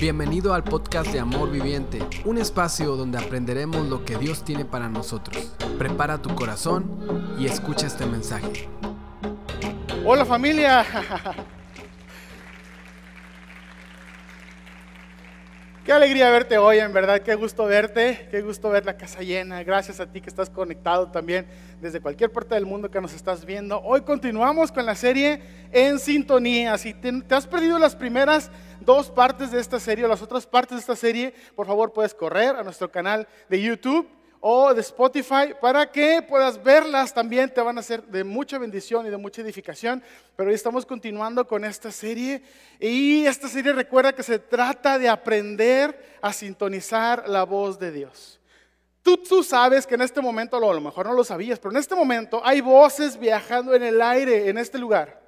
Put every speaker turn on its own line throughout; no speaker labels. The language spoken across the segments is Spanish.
Bienvenido al podcast de Amor Viviente, un espacio donde aprenderemos lo que Dios tiene para nosotros. Prepara tu corazón y escucha este mensaje.
Hola familia. Qué alegría verte hoy, en verdad, qué gusto verte, qué gusto ver la casa llena. Gracias a ti que estás conectado también desde cualquier parte del mundo que nos estás viendo. Hoy continuamos con la serie En Sintonía. Si te, te has perdido las primeras dos partes de esta serie o las otras partes de esta serie, por favor puedes correr a nuestro canal de YouTube o de Spotify para que puedas verlas también, te van a ser de mucha bendición y de mucha edificación. Pero hoy estamos continuando con esta serie y esta serie recuerda que se trata de aprender a sintonizar la voz de Dios. Tú, tú sabes que en este momento, a lo mejor no lo sabías, pero en este momento hay voces viajando en el aire en este lugar.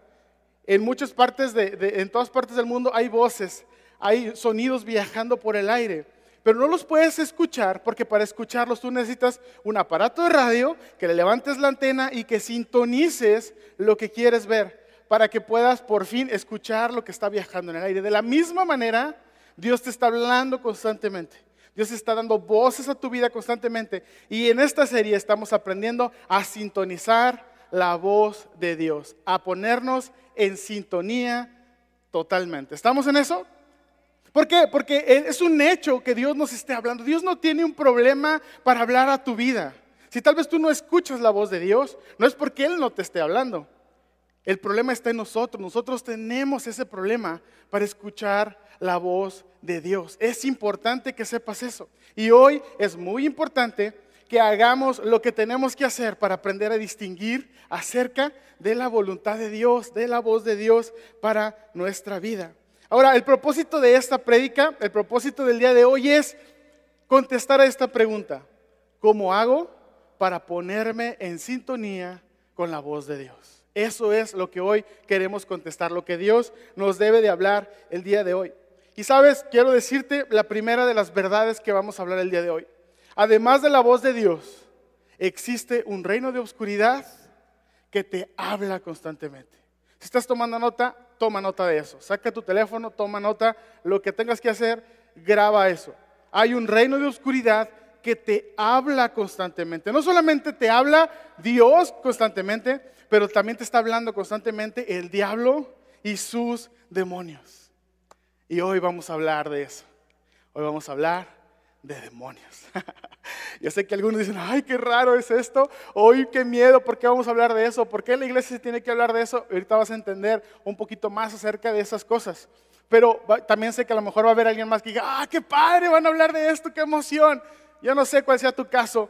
En muchas partes, de, de, en todas partes del mundo hay voces, hay sonidos viajando por el aire pero no los puedes escuchar porque para escucharlos tú necesitas un aparato de radio, que le levantes la antena y que sintonices lo que quieres ver para que puedas por fin escuchar lo que está viajando en el aire. De la misma manera, Dios te está hablando constantemente. Dios está dando voces a tu vida constantemente. Y en esta serie estamos aprendiendo a sintonizar la voz de Dios, a ponernos en sintonía totalmente. ¿Estamos en eso? ¿Por qué? Porque es un hecho que Dios nos esté hablando. Dios no tiene un problema para hablar a tu vida. Si tal vez tú no escuchas la voz de Dios, no es porque Él no te esté hablando. El problema está en nosotros. Nosotros tenemos ese problema para escuchar la voz de Dios. Es importante que sepas eso. Y hoy es muy importante que hagamos lo que tenemos que hacer para aprender a distinguir acerca de la voluntad de Dios, de la voz de Dios para nuestra vida. Ahora, el propósito de esta prédica, el propósito del día de hoy es contestar a esta pregunta. ¿Cómo hago para ponerme en sintonía con la voz de Dios? Eso es lo que hoy queremos contestar, lo que Dios nos debe de hablar el día de hoy. Y sabes, quiero decirte la primera de las verdades que vamos a hablar el día de hoy. Además de la voz de Dios, existe un reino de oscuridad que te habla constantemente. Si estás tomando nota, toma nota de eso. Saca tu teléfono, toma nota, lo que tengas que hacer, graba eso. Hay un reino de oscuridad que te habla constantemente. No solamente te habla Dios constantemente, pero también te está hablando constantemente el diablo y sus demonios. Y hoy vamos a hablar de eso. Hoy vamos a hablar de demonios. Yo sé que algunos dicen, ay, qué raro es esto, hoy qué miedo, ¿por qué vamos a hablar de eso? ¿Por qué la iglesia se tiene que hablar de eso? Ahorita vas a entender un poquito más acerca de esas cosas. Pero también sé que a lo mejor va a haber alguien más que diga, ah, qué padre, van a hablar de esto, qué emoción. Yo no sé cuál sea tu caso.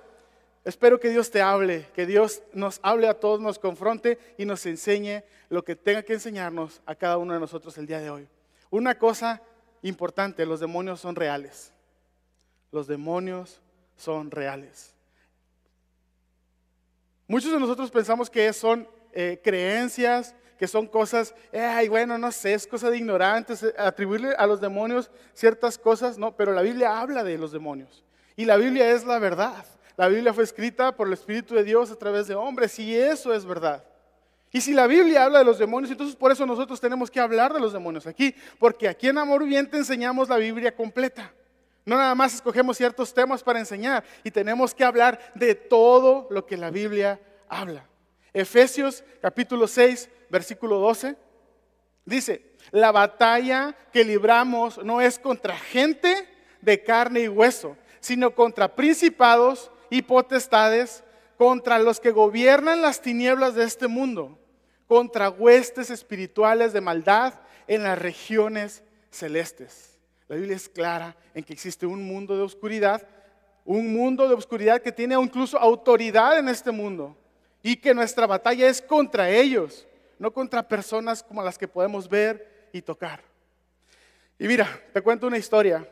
Espero que Dios te hable, que Dios nos hable a todos, nos confronte y nos enseñe lo que tenga que enseñarnos a cada uno de nosotros el día de hoy. Una cosa importante, los demonios son reales. Los demonios son reales. Muchos de nosotros pensamos que son eh, creencias, que son cosas, ay, bueno, no sé, es cosa de ignorantes, eh, atribuirle a los demonios ciertas cosas, no, pero la Biblia habla de los demonios. Y la Biblia es la verdad. La Biblia fue escrita por el Espíritu de Dios a través de hombres, y eso es verdad. Y si la Biblia habla de los demonios, entonces por eso nosotros tenemos que hablar de los demonios aquí, porque aquí en Amor Viviente enseñamos la Biblia completa. No nada más escogemos ciertos temas para enseñar y tenemos que hablar de todo lo que la Biblia habla. Efesios capítulo 6, versículo 12, dice, la batalla que libramos no es contra gente de carne y hueso, sino contra principados y potestades, contra los que gobiernan las tinieblas de este mundo, contra huestes espirituales de maldad en las regiones celestes. La Biblia es clara en que existe un mundo de oscuridad, un mundo de oscuridad que tiene incluso autoridad en este mundo y que nuestra batalla es contra ellos, no contra personas como las que podemos ver y tocar. Y mira, te cuento una historia,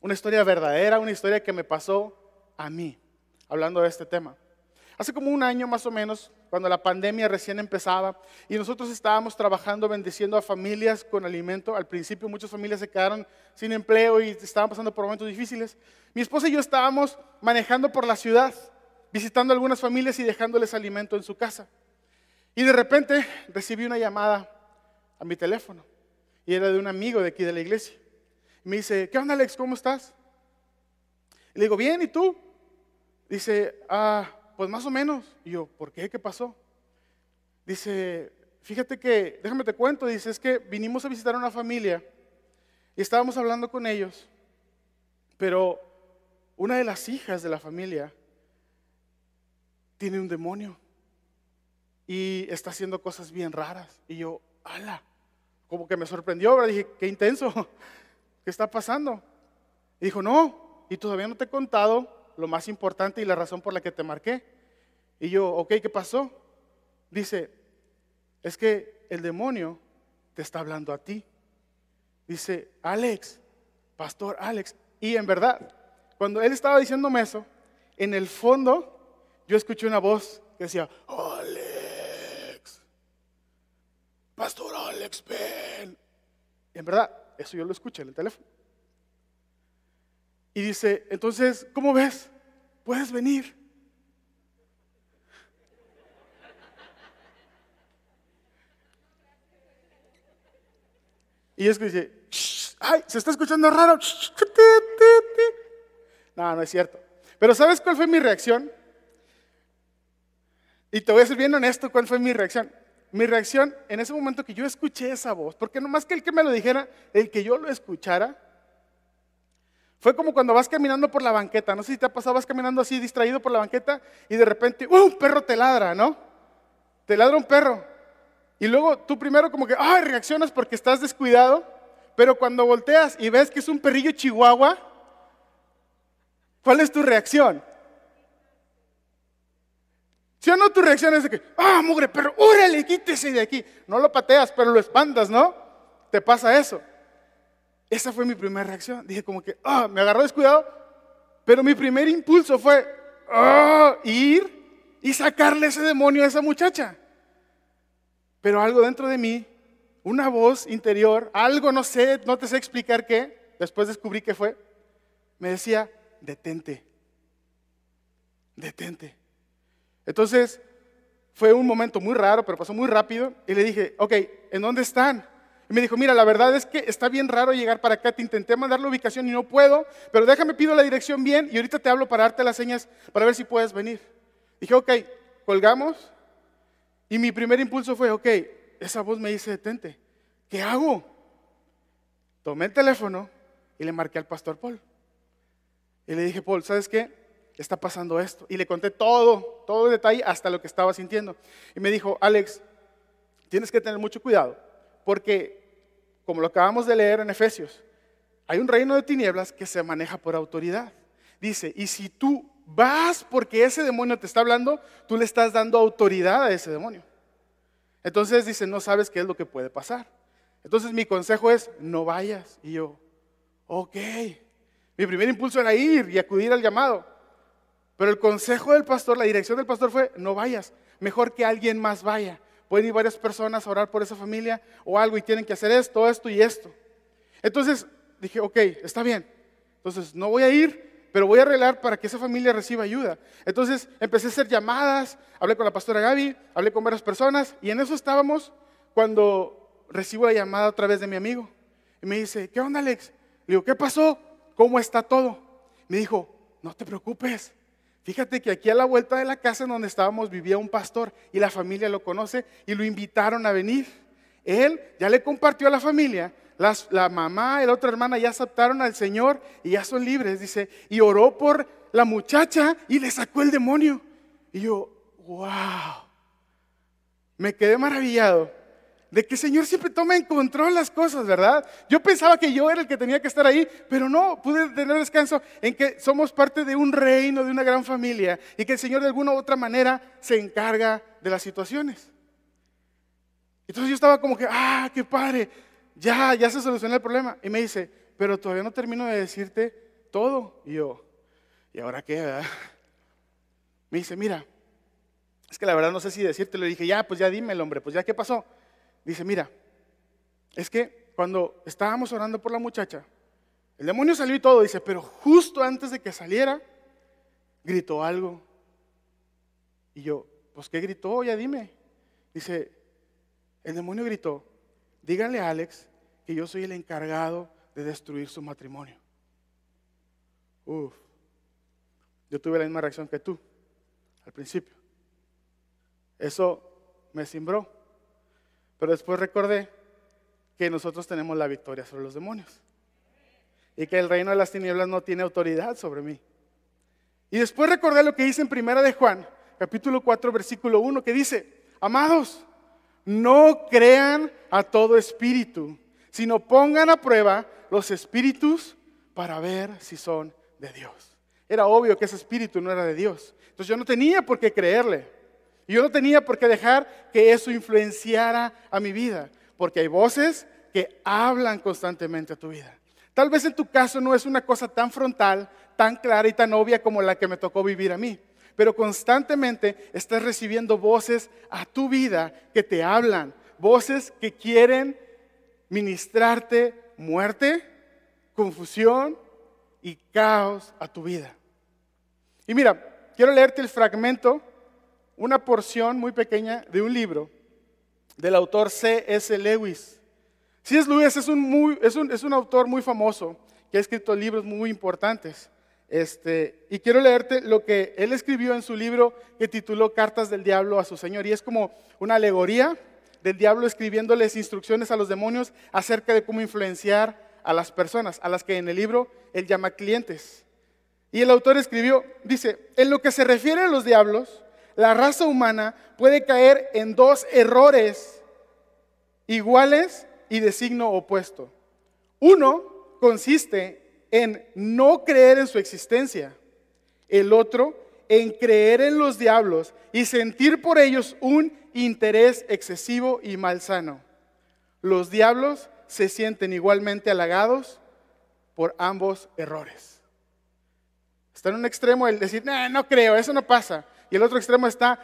una historia verdadera, una historia que me pasó a mí, hablando de este tema. Hace como un año más o menos, cuando la pandemia recién empezaba y nosotros estábamos trabajando bendiciendo a familias con alimento. Al principio muchas familias se quedaron sin empleo y estaban pasando por momentos difíciles. Mi esposa y yo estábamos manejando por la ciudad, visitando algunas familias y dejándoles alimento en su casa. Y de repente recibí una llamada a mi teléfono y era de un amigo de aquí de la iglesia. Y me dice, ¿qué onda Alex? ¿Cómo estás? Y le digo, bien, ¿y tú? Dice, ah, pues más o menos. Y yo, ¿por qué? ¿Qué pasó? Dice, fíjate que, déjame te cuento, dice, es que vinimos a visitar a una familia y estábamos hablando con ellos, pero una de las hijas de la familia tiene un demonio y está haciendo cosas bien raras. Y yo, ala, como que me sorprendió, ¿verdad? dije, qué intenso, ¿qué está pasando? Y dijo, no, y todavía no te he contado lo más importante y la razón por la que te marqué. Y yo, ok, ¿qué pasó? Dice, es que el demonio te está hablando a ti. Dice, Alex, pastor Alex. Y en verdad, cuando él estaba diciéndome eso, en el fondo yo escuché una voz que decía, Alex, pastor Alex, ven. Y en verdad, eso yo lo escuché en el teléfono. Y dice, entonces, ¿cómo ves? Puedes venir. Y es que dice, ay, se está escuchando raro. No, no es cierto. Pero ¿sabes cuál fue mi reacción? Y te voy a ser bien honesto, ¿cuál fue mi reacción? Mi reacción en ese momento que yo escuché esa voz, porque no más que el que me lo dijera, el que yo lo escuchara, fue como cuando vas caminando por la banqueta. No sé si te ha pasado, vas caminando así distraído por la banqueta y de repente, ¡uh! Un perro te ladra, ¿no? Te ladra un perro. Y luego tú primero como que, ¡ay! Reaccionas porque estás descuidado. Pero cuando volteas y ves que es un perrillo chihuahua, ¿cuál es tu reacción? Si o no tu reacción es de que, ¡ah, mugre perro! ¡Órale, quítese de aquí! No lo pateas, pero lo espantas, ¿no? Te pasa eso. Esa fue mi primera reacción. Dije como que, ah, me agarró descuidado, pero mi primer impulso fue ah, ir y sacarle ese demonio a esa muchacha. Pero algo dentro de mí, una voz interior, algo no sé, no te sé explicar qué, después descubrí qué fue, me decía, detente, detente. Entonces, fue un momento muy raro, pero pasó muy rápido, y le dije, ok, ¿en dónde están? Y me dijo, mira, la verdad es que está bien raro llegar para acá, te intenté mandar la ubicación y no puedo, pero déjame pido la dirección bien y ahorita te hablo para darte las señas para ver si puedes venir. Dije, ok, colgamos y mi primer impulso fue, ok, esa voz me dice, detente, ¿qué hago? Tomé el teléfono y le marqué al pastor Paul. Y le dije, Paul, ¿sabes qué? Está pasando esto. Y le conté todo, todo el detalle, hasta lo que estaba sintiendo. Y me dijo, Alex, tienes que tener mucho cuidado, porque como lo acabamos de leer en Efesios, hay un reino de tinieblas que se maneja por autoridad. Dice, y si tú vas porque ese demonio te está hablando, tú le estás dando autoridad a ese demonio. Entonces dice, no sabes qué es lo que puede pasar. Entonces mi consejo es, no vayas. Y yo, ok. Mi primer impulso era ir y acudir al llamado. Pero el consejo del pastor, la dirección del pastor fue, no vayas. Mejor que alguien más vaya pueden ir varias personas a orar por esa familia o algo y tienen que hacer esto, esto y esto. Entonces dije, ok, está bien. Entonces no voy a ir, pero voy a arreglar para que esa familia reciba ayuda. Entonces empecé a hacer llamadas, hablé con la pastora Gaby, hablé con varias personas y en eso estábamos cuando recibo la llamada otra vez de mi amigo. Y me dice, ¿qué onda Alex? Le digo, ¿qué pasó? ¿Cómo está todo? Me dijo, no te preocupes, Fíjate que aquí a la vuelta de la casa en donde estábamos vivía un pastor y la familia lo conoce y lo invitaron a venir. Él ya le compartió a la familia, la mamá y la otra hermana ya aceptaron al Señor y ya son libres, dice, y oró por la muchacha y le sacó el demonio. Y yo, wow, me quedé maravillado de que el Señor siempre toma en control las cosas, ¿verdad? Yo pensaba que yo era el que tenía que estar ahí, pero no, pude tener descanso en que somos parte de un reino, de una gran familia, y que el Señor de alguna u otra manera se encarga de las situaciones. Entonces yo estaba como que, ah, qué padre, ya, ya se solucionó el problema. Y me dice, pero todavía no termino de decirte todo. Y yo, ¿y ahora qué? Me dice, mira, es que la verdad no sé si decirte, le dije, ya, pues ya dime el hombre, pues ya, ¿qué pasó? Dice, mira, es que cuando estábamos orando por la muchacha, el demonio salió y todo, dice, pero justo antes de que saliera, gritó algo. Y yo, pues ¿qué gritó? Ya dime. Dice, el demonio gritó, díganle a Alex que yo soy el encargado de destruir su matrimonio. Uf, yo tuve la misma reacción que tú al principio. Eso me cimbró. Pero después recordé que nosotros tenemos la victoria sobre los demonios. Y que el reino de las tinieblas no tiene autoridad sobre mí. Y después recordé lo que dice en Primera de Juan, capítulo 4, versículo 1, que dice, amados, no crean a todo espíritu, sino pongan a prueba los espíritus para ver si son de Dios. Era obvio que ese espíritu no era de Dios. Entonces yo no tenía por qué creerle. Y yo no tenía por qué dejar que eso influenciara a mi vida. Porque hay voces que hablan constantemente a tu vida. Tal vez en tu caso no es una cosa tan frontal, tan clara y tan obvia como la que me tocó vivir a mí. Pero constantemente estás recibiendo voces a tu vida que te hablan. Voces que quieren ministrarte muerte, confusión y caos a tu vida. Y mira, quiero leerte el fragmento, una porción muy pequeña de un libro del autor C.S. Lewis. C.S. Lewis es un, muy, es, un, es un, autor muy famoso que ha escrito libros muy importantes. Este, y quiero leerte lo que él escribió en su libro que tituló Cartas del Diablo a su Señor. Y es como una alegoría del diablo escribiéndoles instrucciones a los demonios acerca de cómo influenciar a las personas, a las que en el libro él llama clientes. Y el autor escribió, dice, en lo que se refiere a los diablos, la raza humana puede caer en dos errores iguales y de signo opuesto. Uno consiste en no creer en su existencia. El otro en creer en los diablos y sentir por ellos un interés excesivo y malsano. Los diablos se sienten igualmente halagados por ambos errores. Está en un extremo el decir, no, no creo, eso no pasa. Y el otro extremo está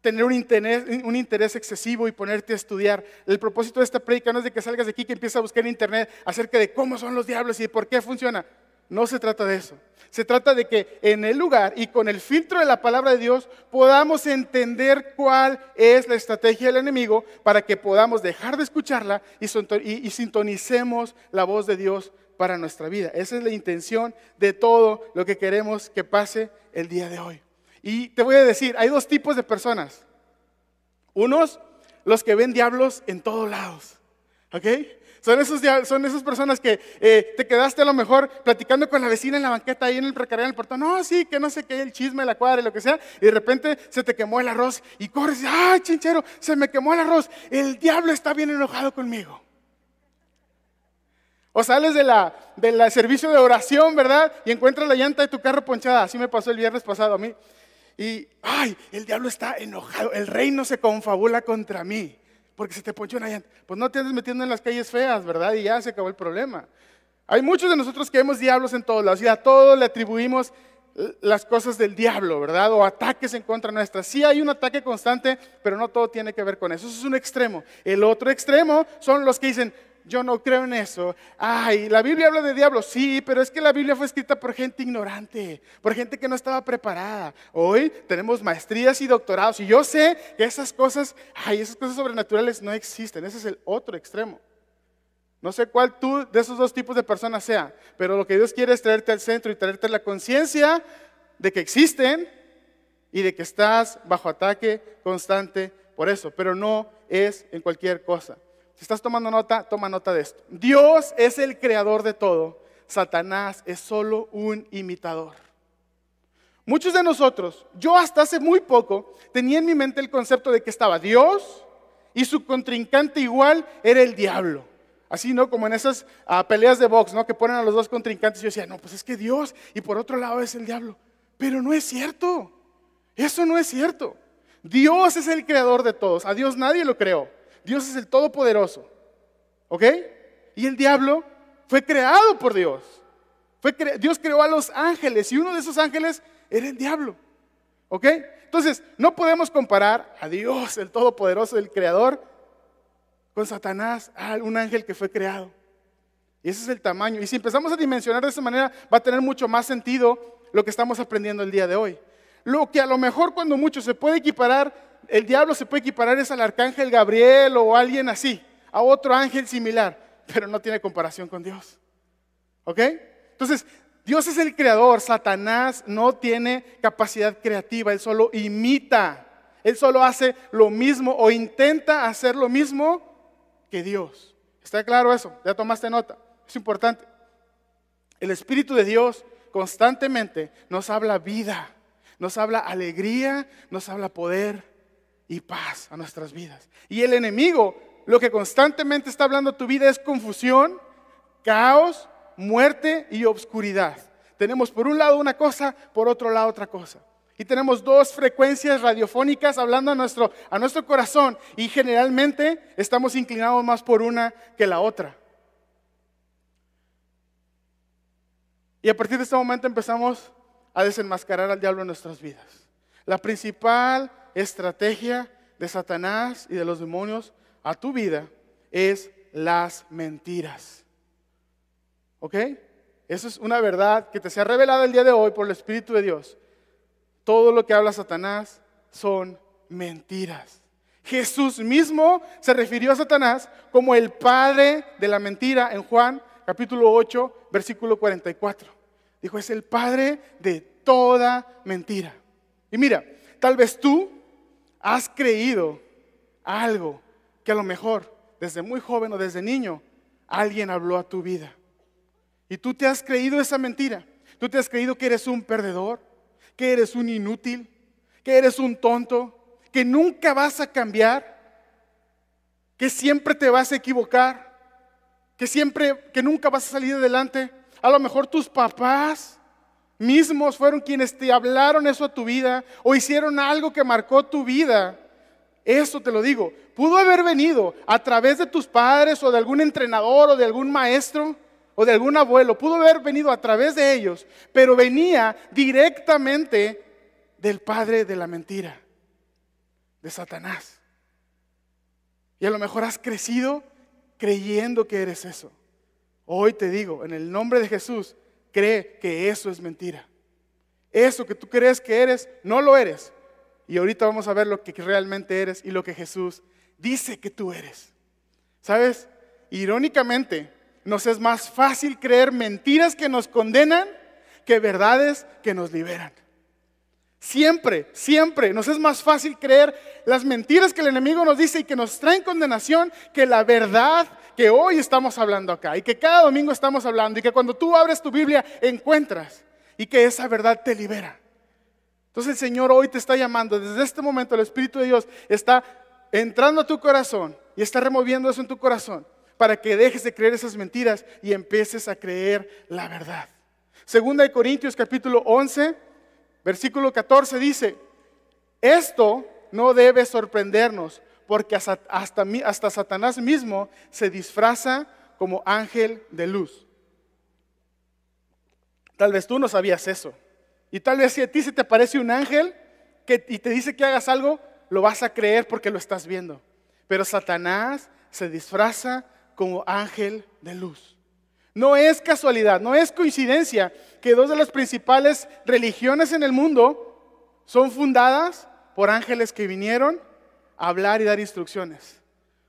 tener un interés, excesivo y ponerte a estudiar. El propósito de esta predica no es de que salgas de aquí que empieces a buscar en internet acerca de cómo son los diablos y por qué funciona. No se trata de eso. Se trata de que en el lugar y con el filtro de la palabra de Dios podamos entender cuál es la estrategia del enemigo para que podamos dejar de escucharla y, sintonicemos la voz de Dios para nuestra vida. Esa es la intención de todo lo que queremos que pase el día de hoy. Y te voy a decir, hay dos tipos de personas. Unos, los que ven diablos en todos lados. ¿Ok? Son, esos, son esas personas que eh, te quedaste a lo mejor platicando con la vecina en la banqueta ahí en el precario en el portón. No, sí, que no sé qué, el chisme, la cuadra y lo que sea. Y de repente se te quemó el arroz y corres ¡ay, chinchero! Se me quemó el arroz. El diablo está bien enojado conmigo. O sales de la, del servicio de oración, ¿verdad? Y encuentras la llanta de tu carro ponchada. Así me pasó el viernes pasado a mí. Y, ay, el diablo está enojado, el reino se confabula contra mí, porque se te ponchó una llanta. Pues no te andes metiendo en las calles feas, ¿verdad? Y ya se acabó el problema. Hay muchos de nosotros que vemos diablos en todos lados y a todos le atribuimos las cosas del diablo, ¿verdad? O ataques en contra nuestra. Sí hay un ataque constante, pero no todo tiene que ver con eso. Eso es un extremo. El otro extremo son los que dicen, yo no creo en eso. Ay, la Biblia habla de diablos, sí, pero es que la Biblia fue escrita por gente ignorante, por gente que no estaba preparada. Hoy tenemos maestrías y doctorados y yo sé que esas cosas, ay, esas cosas sobrenaturales no existen. Ese es el otro extremo. No sé cuál tú de esos dos tipos de personas sea, pero lo que Dios quiere es traerte al centro y traerte la conciencia de que existen y de que estás bajo ataque constante por eso, pero no es en cualquier cosa. Si estás tomando nota, toma nota de esto. Dios es el creador de todo. Satanás es solo un imitador. Muchos de nosotros, yo hasta hace muy poco, tenía en mi mente el concepto de que estaba Dios y su contrincante igual era el diablo. Así, ¿no? Como en esas ah, peleas de box, ¿no? Que ponen a los dos contrincantes. Y yo decía, no, pues es que Dios y por otro lado es el diablo. Pero no es cierto. Eso no es cierto. Dios es el creador de todos. A Dios nadie lo creó. Dios es el Todopoderoso. ¿Ok? Y el diablo fue creado por Dios. Fue Dios creó a los ángeles y uno de esos ángeles era el diablo. ¿Ok? Entonces, no podemos comparar a Dios, el Todopoderoso, el Creador, con Satanás, un ángel que fue creado. Y ese es el tamaño. Y si empezamos a dimensionar de esa manera, va a tener mucho más sentido lo que estamos aprendiendo el día de hoy. Lo que a lo mejor cuando mucho se puede equiparar el diablo se puede equiparar es al arcángel Gabriel o alguien así, a otro ángel similar. pero no tiene comparación con Dios. ¿Ok? Entonces, Dios es el creador, Satanás no tiene capacidad creativa, él solo imita, él solo hace lo mismo o intenta hacer lo mismo que Dios. ¿Está claro eso? Ya tomaste nota, es importante. El Espíritu de Dios constantemente nos habla vida, nos habla alegría, nos habla poder y paz a nuestras vidas. Y el enemigo lo que constantemente está hablando tu vida es confusión, caos, muerte y obscuridad. Tenemos por un lado una cosa, por otro lado otra cosa. Y tenemos dos frecuencias radiofónicas hablando a nuestro, a nuestro corazón y generalmente estamos inclinados más por una que la otra. Y a partir de este momento empezamos a desenmascarar al diablo en nuestras vidas. La principal estrategia de Satanás y de los demonios a tu vida es las mentiras. ¿Ok? Eso es una verdad que te se ha revelado el día de hoy por el Espíritu de Dios. Todo lo que habla Satanás son mentiras. Jesús mismo se refirió a Satanás como el padre de la mentira en Juan capítulo 8, versículo 44. Dijo, es el padre de toda mentira. Y mira, tal vez tú has creído algo que a lo mejor desde muy joven o desde niño alguien habló a tu vida. Y tú te has creído esa mentira. Tú te has creído que eres un perdedor, que eres un inútil, que eres un tonto, que nunca vas a cambiar, que siempre te vas a equivocar, que siempre, que nunca vas a salir adelante. A lo mejor tus papás mismos fueron quienes te hablaron eso a tu vida o hicieron algo que marcó tu vida. Eso te lo digo. Pudo haber venido a través de tus padres o de algún entrenador o de algún maestro o de algún abuelo. Pudo haber venido a través de ellos, pero venía directamente del padre de la mentira, de Satanás. Y a lo mejor has crecido creyendo que eres eso. Hoy te digo, en el nombre de Jesús, cree que eso es mentira. Eso que tú crees que eres, no lo eres. Y ahorita vamos a ver lo que realmente eres y lo que Jesús dice que tú eres. ¿Sabes? Irónicamente, nos es más fácil creer mentiras que nos condenan que verdades que nos liberan. Siempre, siempre nos es más fácil creer las mentiras que el enemigo nos dice y que nos traen condenación que la verdad que hoy estamos hablando acá y que cada domingo estamos hablando y que cuando tú abres tu Biblia encuentras y que esa verdad te libera. Entonces el Señor hoy te está llamando, desde este momento el Espíritu de Dios está entrando a tu corazón y está removiendo eso en tu corazón para que dejes de creer esas mentiras y empieces a creer la verdad. Segunda de Corintios capítulo 11, versículo 14 dice, esto no debe sorprendernos porque hasta, hasta, Satanás mismo se disfraza como ángel de luz. Tal vez tú no sabías eso. Y tal vez si a ti se te aparece un ángel y te dice que hagas algo, lo vas a creer porque lo estás viendo. Pero Satanás se disfraza como ángel de luz. No es casualidad, no es coincidencia que dos de las principales religiones en el mundo son fundadas por ángeles que vinieron hablar y dar instrucciones.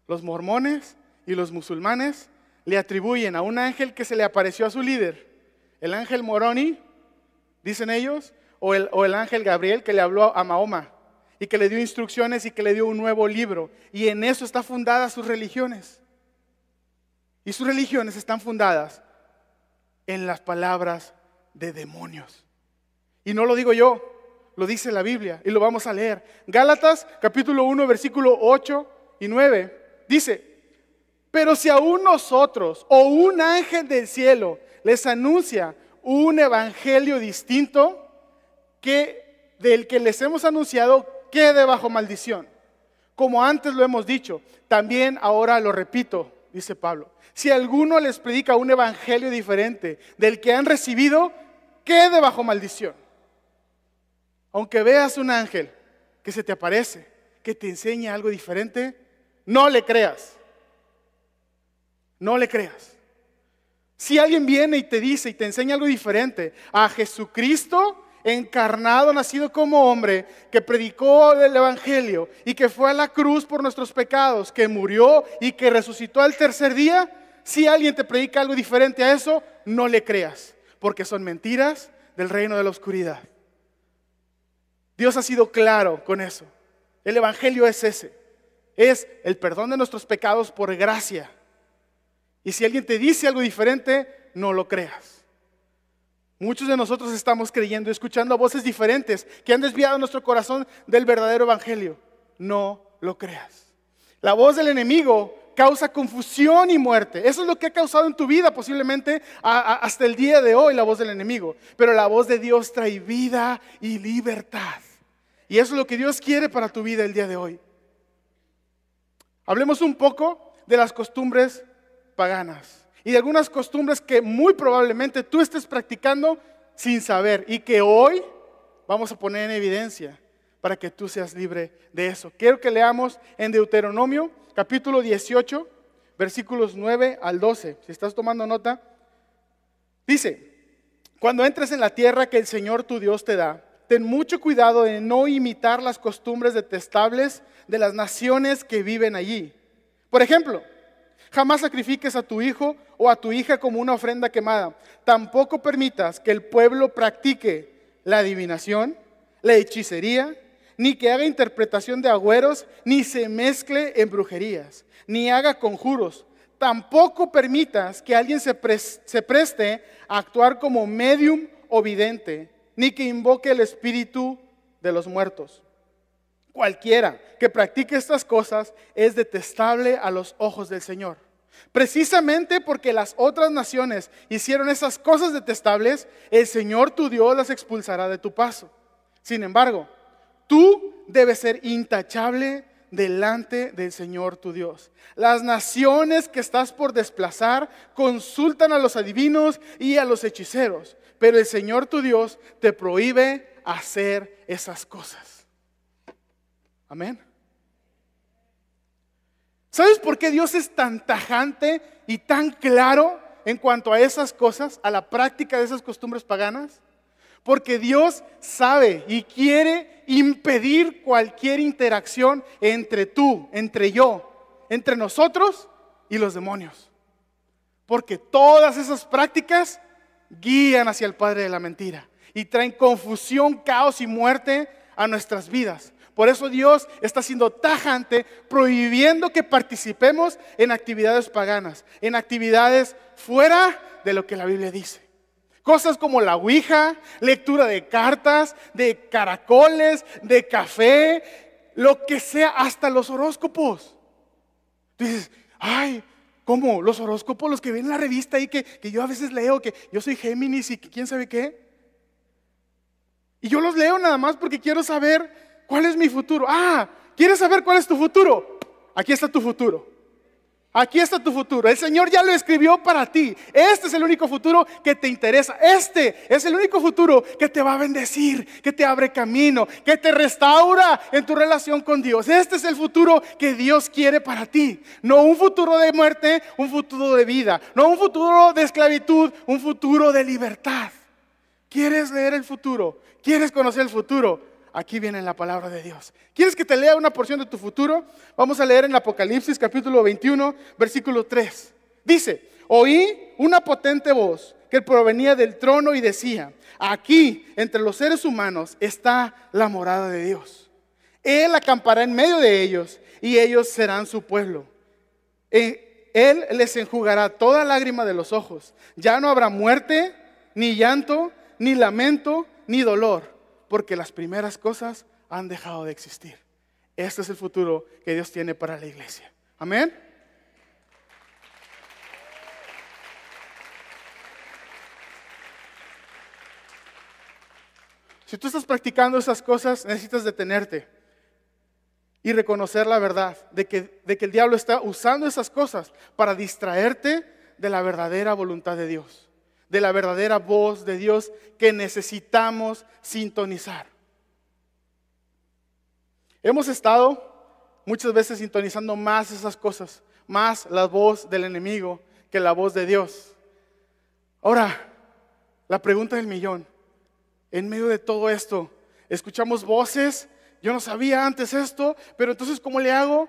Los mormones y los musulmanes le atribuyen a un ángel que se le apareció a su líder, el ángel Moroni, dicen ellos, o el, o el ángel Gabriel que le habló a Mahoma y que le dio instrucciones y que le dio un nuevo libro. Y en eso está fundada sus religiones. Y sus religiones están fundadas en las palabras de demonios. Y no lo digo yo, lo dice la Biblia y lo vamos a leer. Gálatas capítulo 1 versículo 8 y 9 dice, pero si aún nosotros o un ángel del cielo les anuncia un evangelio distinto que del que les hemos anunciado quede bajo maldición. Como antes lo hemos dicho, también ahora lo repito, dice Pablo. Si alguno les predica un evangelio diferente del que han recibido, quede bajo maldición. Aunque veas un ángel que se te aparece, que te enseña algo diferente, no le creas. No le creas. Si alguien viene y te dice y te enseña algo diferente a Jesucristo encarnado, nacido como hombre, que predicó el Evangelio y que fue a la cruz por nuestros pecados, que murió y que resucitó al tercer día, Si alguien te predica algo diferente a eso, no le creas, porque son mentiras del reino de la oscuridad. Dios ha sido claro con eso. El Evangelio es ese. Es el perdón de nuestros pecados por gracia. Y si alguien te dice algo diferente, no lo creas. Muchos de nosotros estamos creyendo escuchando voces diferentes que han desviado nuestro corazón del verdadero Evangelio. No lo creas. La voz del enemigo causa confusión y muerte. Eso es lo que ha causado en tu vida posiblemente hasta el día de hoy la voz del enemigo. Pero la voz de Dios trae vida y libertad. Y eso es lo que Dios quiere para tu vida el día de hoy. Hablemos un poco de las costumbres paganas y de algunas costumbres que muy probablemente tú estés practicando sin saber y que hoy vamos a poner en evidencia para que tú seas libre de eso. Quiero que leamos en Deuteronomio capítulo 18, versículos 9 al 12. Si estás tomando nota, dice, cuando entres en la tierra que el Señor tu Dios te da, ten mucho cuidado de no imitar las costumbres detestables de las naciones que viven allí. Por ejemplo, jamás sacrifiques a tu hijo o a tu hija como una ofrenda quemada. Tampoco permitas que el pueblo practique la adivinación, la hechicería, ni que haga interpretación de agüeros, ni se mezcle en brujerías, ni haga conjuros. Tampoco permitas que alguien se, preste a actuar como medium o vidente, ni que invoque el espíritu de los muertos. Cualquiera que practique estas cosas es detestable a los ojos del Señor. Precisamente porque las otras naciones hicieron esas cosas detestables, el Señor tu Dios las expulsará de tu paso. Sin embargo, Tú debes ser intachable delante del Señor tu Dios. Las naciones que estás por desplazar consultan a los adivinos y a los hechiceros, pero el Señor tu Dios te prohíbe hacer esas cosas. Amén. ¿Sabes por qué Dios es tan tajante y tan claro en cuanto a esas cosas, a la práctica de esas costumbres paganas? Porque Dios sabe y quiere impedir cualquier interacción entre tú, entre yo, entre nosotros y los demonios. Porque todas esas prácticas guían hacia el Padre de la mentira y traen confusión, caos y muerte a nuestras vidas. Por eso Dios está siendo tajante, prohibiendo que participemos en actividades paganas, en actividades fuera de lo que la Biblia dice. Cosas como la Ouija, lectura de cartas, de caracoles, de café, lo que sea, hasta los horóscopos. dices, ay, ¿cómo? Los horóscopos, los que ven en la revista ahí que, que yo a veces leo, que yo soy Géminis y que quién sabe qué. Y yo los leo nada más porque quiero saber cuál es mi futuro. Ah, ¿quieres saber cuál es tu futuro? Aquí está tu futuro. Aquí está tu futuro. El Señor ya lo escribió para ti. Este es el único futuro que te interesa. Este es el único futuro que te va a bendecir, que te abre camino, que te restaura en tu relación con Dios. Este es el futuro que Dios quiere para ti. No un futuro de muerte, un futuro de vida. No un futuro de esclavitud, un futuro de libertad. ¿Quieres leer el futuro? ¿Quieres conocer el futuro? Aquí viene la palabra de Dios. ¿Quieres que te lea una porción de tu futuro? Vamos a leer en Apocalipsis capítulo 21, versículo 3. Dice, oí una potente voz que provenía del trono y decía, aquí entre los seres humanos está la morada de Dios. Él acampará en medio de ellos y ellos serán su pueblo. E, él les enjugará toda lágrima de los ojos. Ya no habrá muerte, ni llanto, ni lamento, ni dolor porque las primeras cosas han dejado de existir. Este es el futuro que Dios tiene para la iglesia. Amén. Si tú estás practicando esas cosas, necesitas detenerte y reconocer la verdad de que, el diablo está usando esas cosas para distraerte de la verdadera voluntad de Dios de la verdadera voz de Dios que necesitamos sintonizar. Hemos estado muchas veces sintonizando más esas cosas, más la voz del enemigo que la voz de Dios. Ahora, la pregunta del millón, en medio de todo esto, escuchamos voces, yo no sabía antes esto, pero entonces ¿cómo le hago?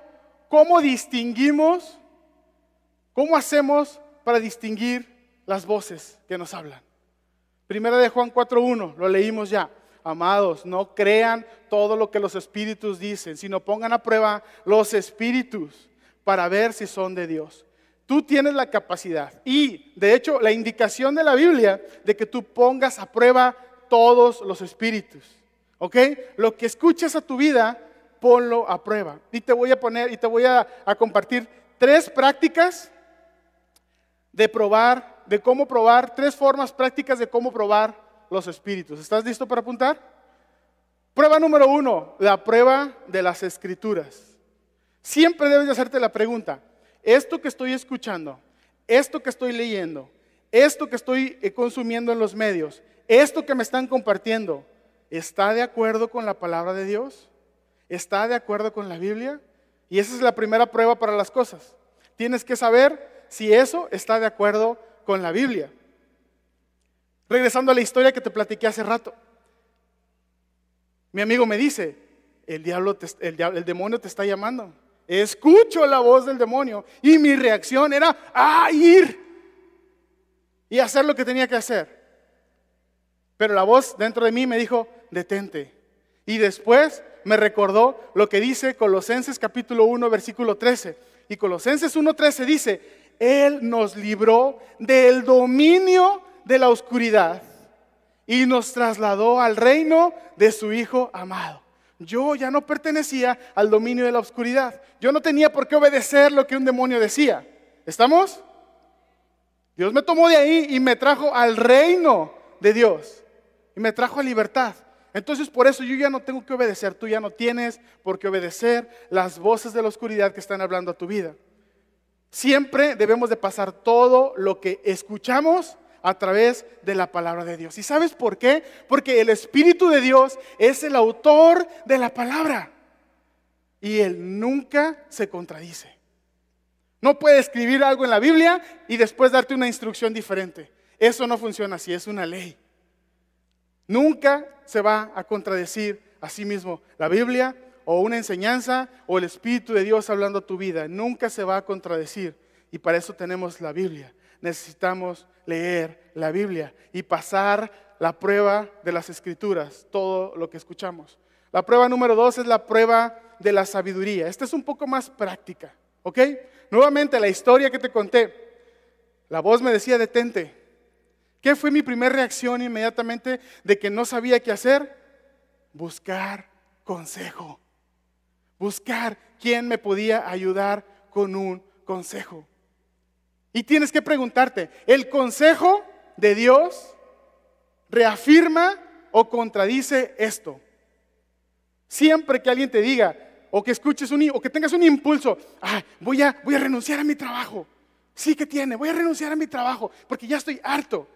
¿Cómo distinguimos? ¿Cómo hacemos para distinguir las voces que nos hablan. Primera de Juan 4.1, lo leímos ya. Amados, no crean todo lo que los espíritus dicen, sino pongan a prueba los espíritus para ver si son de Dios. Tú tienes la capacidad y, de hecho, la indicación de la Biblia de que tú pongas a prueba todos los espíritus. ¿Ok? Lo que escuchas a tu vida, ponlo a prueba. Y te voy a poner y te voy a, a compartir tres prácticas de probar, de cómo probar, tres formas prácticas de cómo probar los espíritus. ¿Estás listo para apuntar? Prueba número uno, la prueba de las escrituras. Siempre debes de hacerte la pregunta, esto que estoy escuchando, esto que estoy leyendo, esto que estoy eh, consumiendo en los medios, esto que me están compartiendo, ¿está de acuerdo con la palabra de Dios? ¿Está de acuerdo con la Biblia? Y esa es la primera prueba para las cosas. Tienes que saber si eso está de acuerdo con la Biblia. Regresando a la historia que te platiqué hace rato. Mi amigo me dice, el, diablo el, demonio te está llamando. Escucho la voz del demonio y mi reacción era, ah, ir y hacer lo que tenía que hacer. Pero la voz dentro de mí me dijo, detente. Y después me recordó lo que dice Colosenses capítulo 1, versículo 13. Y Colosenses 1.13 dice, Él nos libró del dominio de la oscuridad y nos trasladó al reino de su Hijo amado. Yo ya no pertenecía al dominio de la oscuridad. Yo no tenía por qué obedecer lo que un demonio decía. ¿Estamos? Dios me tomó de ahí y me trajo al reino de Dios. Y me trajo a libertad. Entonces por eso yo ya no tengo que obedecer. Tú ya no tienes por qué obedecer las voces de la oscuridad que están hablando a tu vida. Siempre debemos de pasar todo lo que escuchamos a través de la palabra de Dios. ¿Y sabes por qué? Porque el Espíritu de Dios es el autor de la palabra y Él nunca se contradice. No puede escribir algo en la Biblia y después darte una instrucción diferente. Eso no funciona así, es una ley. Nunca se va a contradecir a sí mismo la Biblia o una enseñanza o el Espíritu de Dios hablando a tu vida. Nunca se va a contradecir. Y para eso tenemos la Biblia necesitamos leer la Biblia y pasar la prueba de las escrituras, todo lo que escuchamos. La prueba número dos es la prueba de la sabiduría. Esta es un poco más práctica, ¿ok? Nuevamente la historia que te conté. La voz me decía, detente. ¿Qué fue mi primera reacción inmediatamente de que no sabía qué hacer? Buscar consejo. Buscar quién me podía ayudar con un consejo. Y tienes que preguntarte, ¿el consejo de Dios reafirma o contradice esto? Siempre que alguien te diga, o que escuches un, o que tengas un impulso, voy, a, voy a renunciar a mi trabajo. Sí que tiene, voy a renunciar a mi trabajo porque ya estoy harto.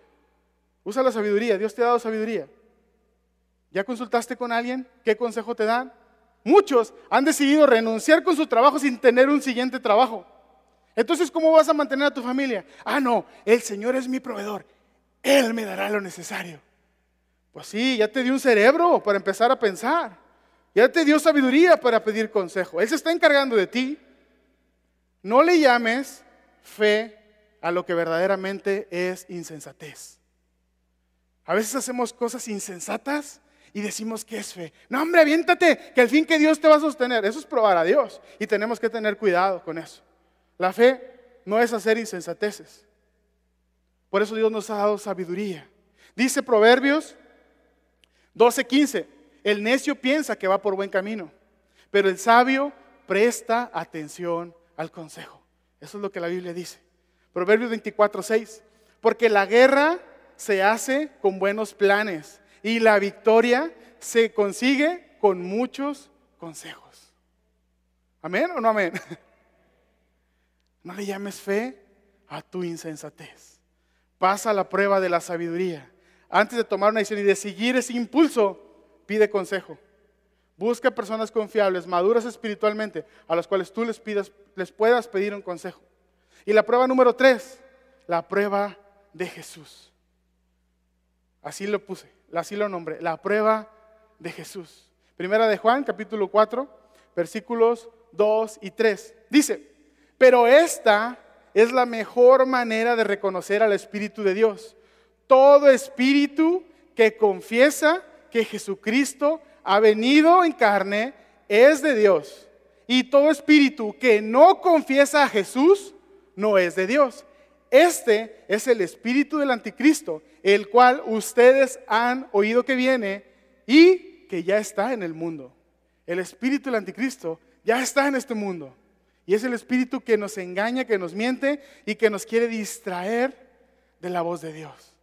Usa la sabiduría, Dios te ha dado sabiduría. ¿Ya consultaste con alguien? ¿Qué consejo te dan? Muchos han decidido renunciar con su trabajo sin tener un siguiente trabajo. Entonces, ¿cómo vas a mantener a tu familia? Ah, no, el Señor es mi proveedor. Él me dará lo necesario. Pues sí, ya te dio un cerebro para empezar a pensar. Ya te dio sabiduría para pedir consejo. Él se está encargando de ti. No le llames fe a lo que verdaderamente es insensatez. A veces hacemos cosas insensatas y decimos que es fe. No, hombre, aviéntate, que al fin que Dios te va a sostener. Eso es probar a Dios y tenemos que tener cuidado con eso. La fe no es hacer insensateces. Por eso Dios nos ha dado sabiduría. Dice Proverbios 12:15, el necio piensa que va por buen camino, pero el sabio presta atención al consejo. Eso es lo que la Biblia dice. Proverbios 24:6, porque la guerra se hace con buenos planes y la victoria se consigue con muchos consejos. ¿Amén o no amén? No le llames fe a tu insensatez. Pasa la prueba de la sabiduría. Antes de tomar una decisión y de seguir ese impulso, pide consejo. Busca personas confiables, maduras espiritualmente, a las cuales tú les, pidas, les puedas pedir un consejo. Y la prueba número tres, la prueba de Jesús. Así lo puse, así lo nombré, la prueba de Jesús. Primera de Juan, capítulo 4, versículos 2 y 3. Dice, pero esta es la mejor manera de reconocer al Espíritu de Dios. Todo espíritu que confiesa que Jesucristo ha venido en carne es de Dios. Y todo espíritu que no confiesa a Jesús no es de Dios. Este es el espíritu del anticristo, el cual ustedes han oído que viene y que ya está en el mundo. El espíritu del anticristo ya está en este mundo. Y es el espíritu que nos engaña, que nos miente y que nos quiere distraer de la voz de Dios.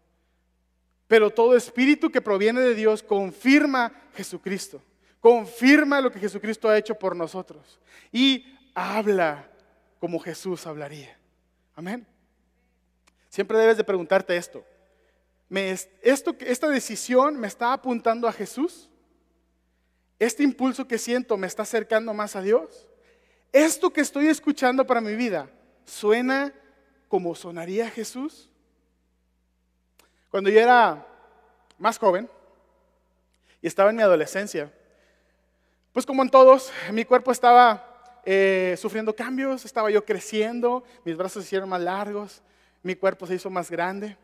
Pero todo espíritu que proviene de Dios confirma Jesucristo, confirma lo que Jesucristo ha hecho por nosotros y habla como Jesús hablaría. Amén. Siempre debes de preguntarte esto. ¿Esta decisión me está apuntando a Jesús? ¿Este impulso que siento me está acercando más a Dios? ¿Esto que estoy escuchando para mi vida suena como sonaría Jesús? Cuando yo era más joven y estaba en mi adolescencia, pues como en todos, mi cuerpo estaba eh, sufriendo cambios, estaba yo creciendo, mis brazos se hicieron más largos, mi cuerpo se hizo más grande.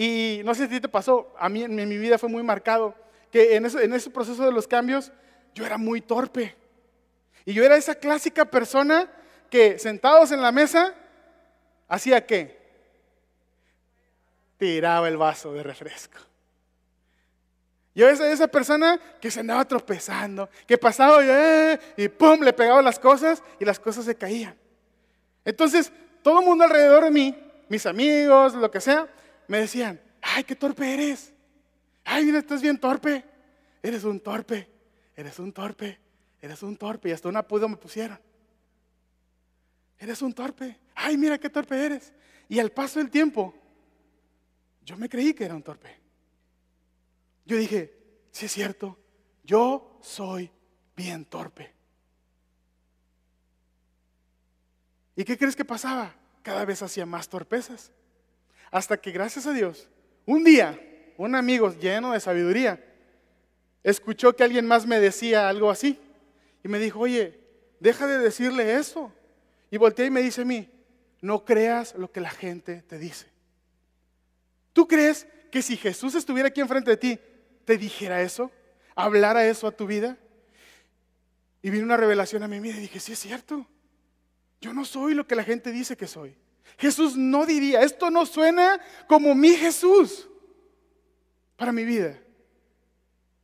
Y no sé si te pasó, a mí en mi vida fue muy marcado que en ese, en ese proceso de los cambios yo era muy torpe. Y yo era esa clásica persona que sentados en la mesa, hacía qué? tiraba el vaso de refresco. Yo era esa persona que se andaba tropezando, que pasaba y, eh, y pum, le pegaba las cosas y las cosas se caían. Entonces, todo el mundo alrededor de mí, mis amigos, lo que sea, me decían, ay, qué torpe eres. Ay, mira, estás bien torpe. Eres un torpe, eres un torpe, eres un torpe. Y hasta un apodo me pusieron. Eres un torpe. Ay, mira qué torpe eres. Y al paso del tiempo, yo me creí que era un torpe. Yo dije, sí es cierto, yo soy bien torpe. ¿Y qué crees que pasaba? Cada vez hacía más torpezas. Hasta que gracias a Dios, un día, un amigo lleno de sabiduría, escuchó que alguien más me decía algo así. Y me dijo, oye, deja de decirle eso. Y volteé y me dice a mí, no creas lo que la gente te dice. ¿Tú crees que si Jesús estuviera aquí enfrente de ti, te dijera eso? ¿Hablara eso a tu vida? Y vino una revelación a vida y dije, sí es cierto. Yo no soy lo que la gente dice que soy. Jesús no diría, esto no suena como mi Jesús para mi vida.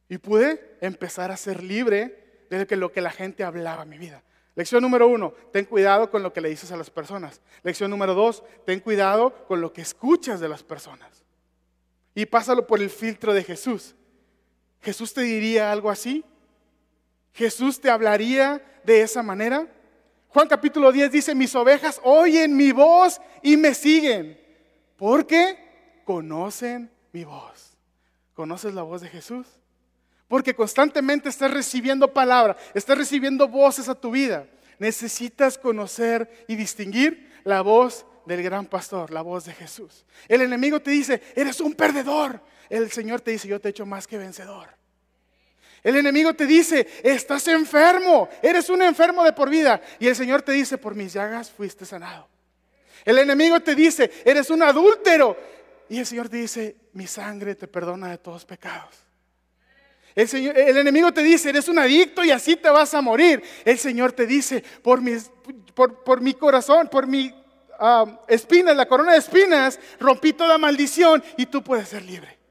Y pude empezar a ser libre de lo que la gente hablaba en mi vida. Lección número uno, ten cuidado con lo que le dices a las personas. Lección número dos, ten cuidado con lo que escuchas de las personas y pásalo por el filtro de Jesús. ¿Jesús te diría algo así? ¿Jesús te hablaría de esa manera? Juan capítulo 10 dice, mis ovejas oyen mi voz y me siguen, porque conocen mi voz. ¿Conoces la voz de Jesús? Porque constantemente estás recibiendo palabra, estás recibiendo voces a tu vida. Necesitas conocer y distinguir la voz del gran pastor, la voz de Jesús. El enemigo te dice, eres un perdedor. El Señor te dice, yo te he hecho más que vencedor. El enemigo te dice, estás enfermo, eres un enfermo de por vida. Y el Señor te dice, por mis llagas fuiste sanado. El enemigo te dice, eres un adúltero. Y el Señor te dice, mi sangre te perdona de todos pecados. El, Señor, enemigo te dice, eres un adicto y así te vas a morir. El Señor te dice, por, por, por mi corazón, por mi espinas, la corona de espinas, rompí toda maldición y tú puedes ser libre.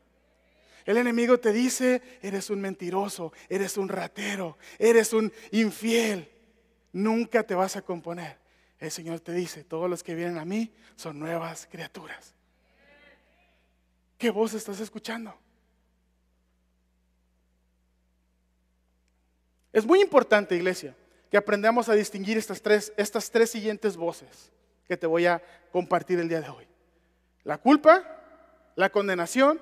El enemigo te dice, eres un mentiroso, eres un ratero, eres un infiel, nunca te vas a componer. El Señor te dice, todos los que vienen a mí son nuevas criaturas. ¿Qué voz estás escuchando? Es muy importante, iglesia, que aprendamos a distinguir estas tres, estas tres siguientes voces que te voy a compartir el día de hoy. La culpa, la condenación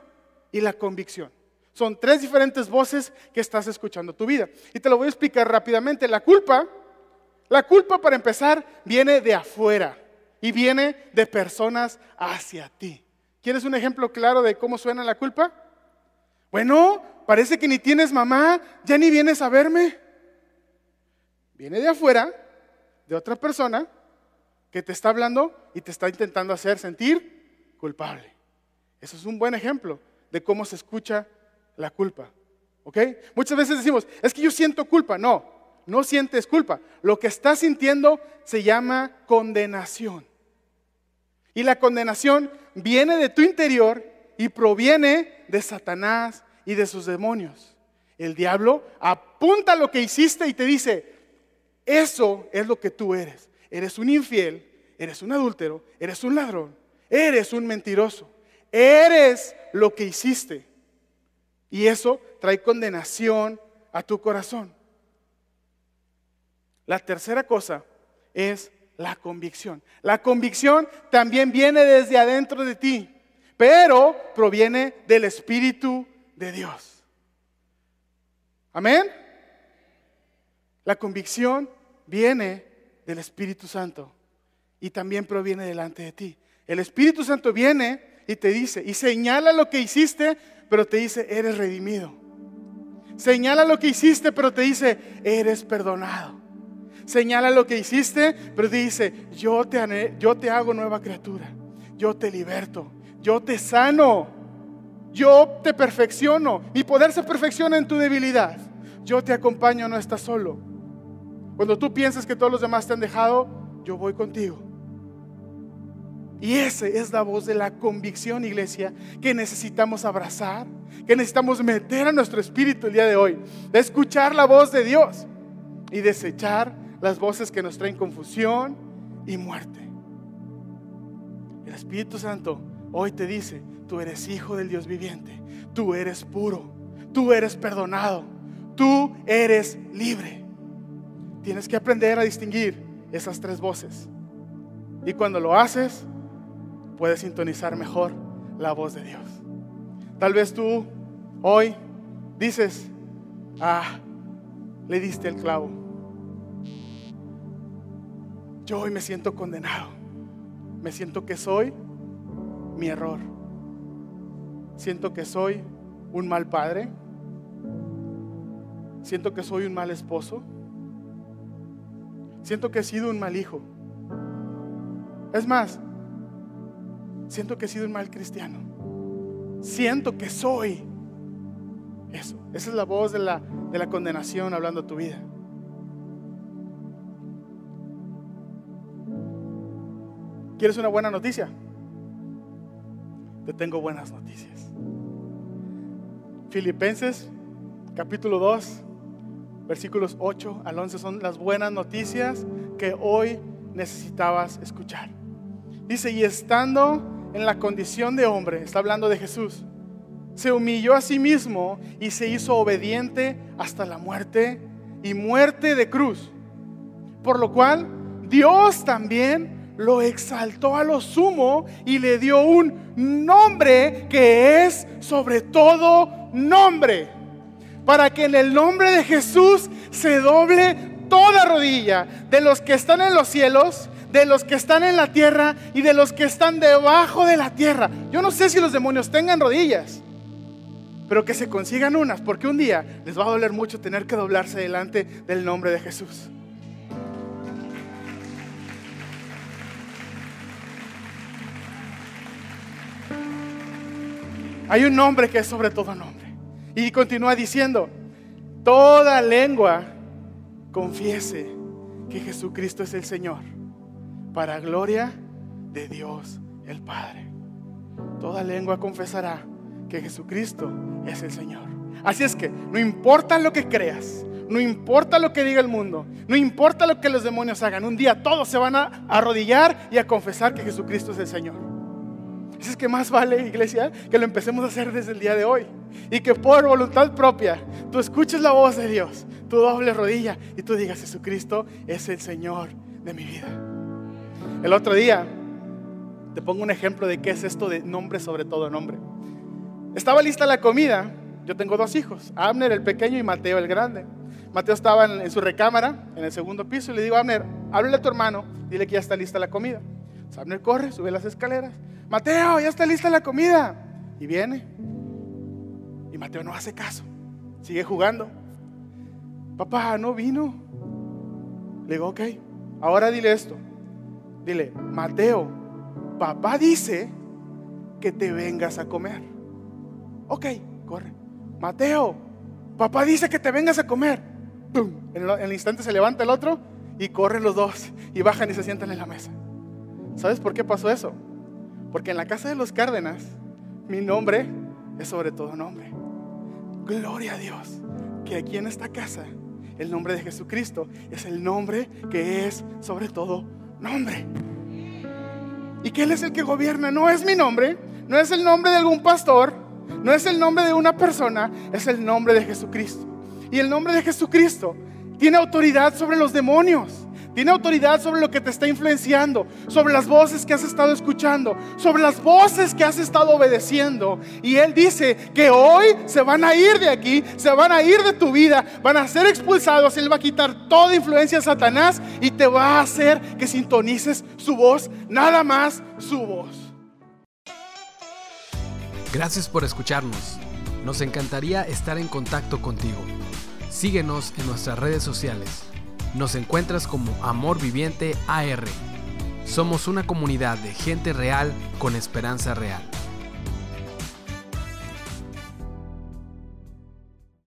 y la convicción. Son tres diferentes voces que estás escuchando tu vida. Y te lo voy a explicar rápidamente. La culpa, la culpa para empezar viene de afuera y viene de personas hacia ti. ¿Quieres un ejemplo claro de cómo suena la culpa? Bueno, parece que ni tienes mamá, ya ni vienes a verme. Viene de afuera, de otra persona, que te está hablando y te está intentando hacer sentir culpable. Eso es un buen ejemplo de cómo se escucha la culpa. ¿Ok? Muchas veces decimos, es que yo siento culpa. No, no sientes culpa. Lo que estás sintiendo se llama condenación. Y la condenación viene de tu interior y proviene de Satanás y de sus demonios. El diablo apunta lo que hiciste y te dice, eso es lo que tú eres. Eres un infiel, eres un adúltero, eres un ladrón, eres un mentiroso, eres lo que hiciste. Y eso trae condenación a tu corazón. La tercera cosa es la convicción. La convicción también viene desde adentro de ti, pero proviene del Espíritu de Dios. Amén. La convicción viene del Espíritu Santo y también proviene delante de ti. El Espíritu Santo viene y te dice, y señala lo que hiciste, pero te dice, eres redimido. Señala lo que hiciste, pero te dice, eres perdonado. Señala lo que hiciste, pero te dice, yo te, yo te hago nueva criatura. Yo te liberto. Yo te sano. Yo te perfecciono. Mi poder se perfecciona en tu debilidad. Yo te acompaño, no estás solo. Cuando tú piensas que todos los demás te han dejado, yo voy contigo. Y esa es la voz de la convicción, iglesia, que necesitamos abrazar, que necesitamos meter a nuestro espíritu el día de hoy, de escuchar la voz de Dios y desechar las voces que nos traen confusión y muerte. El Espíritu Santo hoy te dice, tú eres hijo del Dios viviente, tú eres puro, tú eres perdonado, tú eres libre. Tienes que aprender a distinguir esas tres voces. Y cuando lo haces, puedes sintonizar mejor la voz de Dios. Tal vez tú hoy dices, ah, le diste el clavo. Yo hoy me siento condenado. Me siento que soy mi error. Siento que soy un mal padre. Siento que soy un mal esposo. Siento que he sido un mal hijo. Es más, siento que he sido un mal cristiano. Siento que soy eso. Esa es la voz de la, de la condenación hablando a tu vida. ¿Quieres una buena noticia? Te tengo buenas noticias. Filipenses capítulo 2 versículos 8 al 11 son las buenas noticias que hoy necesitabas escuchar. Dice, y estando en la condición de hombre, está hablando de Jesús, se humilló a sí mismo y se hizo obediente hasta la muerte y muerte de cruz. Por lo cual Dios también lo exaltó a lo sumo y le dio un nombre que es sobre todo nombre para que en el nombre de Jesús se doble toda rodilla de los que están en los cielos, de los que están en la tierra y de los que están debajo de la tierra. Yo no sé si los demonios tengan rodillas, pero que se consigan unas, porque un día les va a doler mucho tener que doblarse delante del nombre de Jesús. Hay un nombre que es sobre todo nombre. Y continúa diciendo, toda lengua confiese que Jesucristo es el Señor, para gloria de Dios el Padre. Toda lengua confesará que Jesucristo es el Señor. Así es que no importa lo que creas, no importa lo que diga el mundo, no importa lo que los demonios hagan, un día todos se van a arrodillar y a confesar que Jesucristo es el Señor. Así es que más vale, iglesia, que lo empecemos a hacer desde el día de hoy. Y que por voluntad propia tú escuches la voz de Dios, tú dobles rodilla y tú digas, Jesucristo es el Señor de mi vida. El otro día te pongo un ejemplo de qué es esto de nombre sobre todo nombre. Estaba lista la comida. Yo tengo dos hijos, Abner el pequeño y Mateo el grande. Mateo estaba en, su recámara, en el segundo piso, y le digo, Abner, háblale a tu hermano, dile que ya está lista la comida. Abner corre, sube las escaleras. Mateo, ya está lista la comida. Y viene. Y Mateo no hace caso. Sigue jugando. Papá, no vino. Le digo, ok, ahora dile esto. Dile, Mateo, papá dice que te vengas a comer. Ok, corre. Mateo, papá dice que te vengas a comer. En el instante se levanta el otro y corren los dos y bajan y se sientan en la mesa. ¿Sabes por qué pasó eso? Porque en la casa de los Cárdenas, mi nombre es sobre todo nombre. Gloria a Dios, que aquí en esta casa, el nombre de Jesucristo es el nombre que es sobre todo nombre. Y que Él es el que gobierna, no es mi nombre, no es el nombre de algún pastor, no es el nombre de una persona, es el nombre de Jesucristo. Y el nombre de Jesucristo tiene autoridad sobre los demonios. Tiene autoridad sobre lo que te está influenciando, sobre las voces que has estado escuchando, sobre las voces que has estado obedeciendo. Y Él dice que hoy se van a ir de aquí, se van a ir de tu vida, van a ser expulsados. Él va a quitar toda influencia a Satanás y te va a hacer que sintonices su voz, nada más su voz.
Gracias por escucharnos. Nos encantaría estar en contacto contigo. Síguenos en nuestras redes sociales nos encuentras como Amor Viviente AR. Somos una comunidad de gente real con esperanza real.